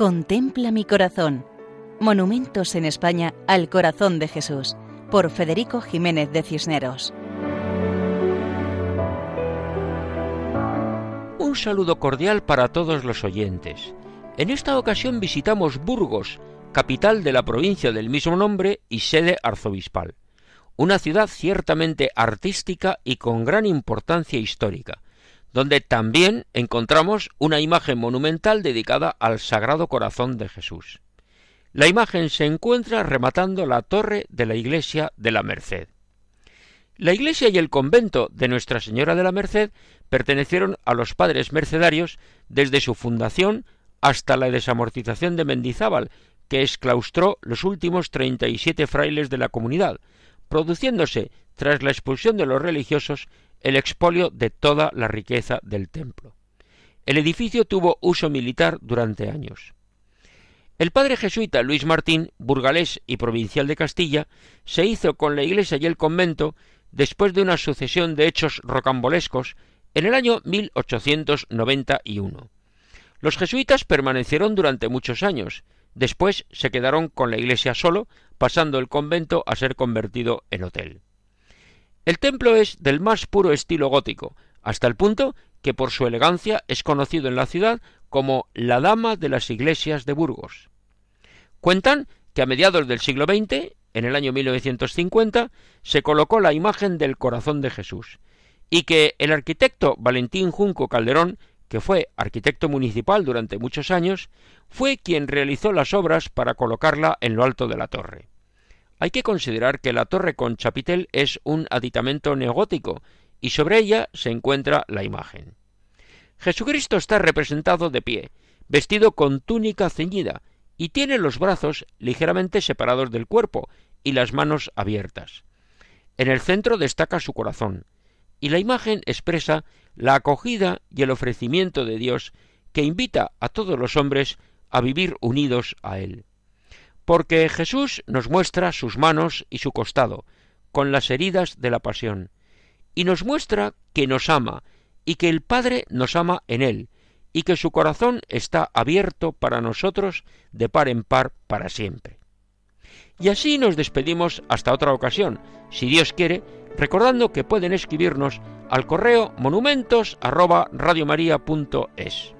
Contempla mi corazón. Monumentos en España al corazón de Jesús, por Federico Jiménez de Cisneros. Un saludo cordial para todos los oyentes. En esta ocasión visitamos Burgos, capital de la provincia del mismo nombre y sede arzobispal. Una ciudad ciertamente artística y con gran importancia histórica, donde también encontramos una imagen monumental dedicada al Sagrado Corazón de Jesús. La imagen se encuentra rematando la torre de la iglesia de la Merced. La iglesia y el convento de Nuestra Señora de la Merced pertenecieron a los padres mercedarios desde su fundación hasta la desamortización de Mendizábal, que exclaustró los últimos treinta y siete frailes de la comunidad, produciéndose, tras la expulsión de los religiosos, el expolio de toda la riqueza del templo. El edificio tuvo uso militar durante años. El padre jesuita Luis Martín, burgalés y provincial de Castilla, se hizo con la iglesia y el convento después de una sucesión de hechos rocambolescos en el año 1891. Los jesuitas permanecieron durante muchos años, después se quedaron con la iglesia solo, pasando el convento a ser convertido en hotel. El templo es del más puro estilo gótico, hasta el punto que por su elegancia es conocido en la ciudad como la Dama de las Iglesias de Burgos. Cuentan que a mediados del siglo XX, en el año 1950, se colocó la imagen del corazón de Jesús, y que el arquitecto Valentín Junco Calderón, que fue arquitecto municipal durante muchos años, fue quien realizó las obras para colocarla en lo alto de la torre. Hay que considerar que la torre con chapitel es un aditamento neogótico y sobre ella se encuentra la imagen. Jesucristo está representado de pie, vestido con túnica ceñida, y tiene los brazos ligeramente separados del cuerpo y las manos abiertas. En el centro destaca su corazón, y la imagen expresa la acogida y el ofrecimiento de Dios que invita a todos los hombres a vivir unidos a Él porque Jesús nos muestra sus manos y su costado, con las heridas de la pasión, y nos muestra que nos ama, y que el Padre nos ama en él, y que su corazón está abierto para nosotros de par en par para siempre. Y así nos despedimos hasta otra ocasión, si Dios quiere, recordando que pueden escribirnos al correo monumentos@radiomaria.es.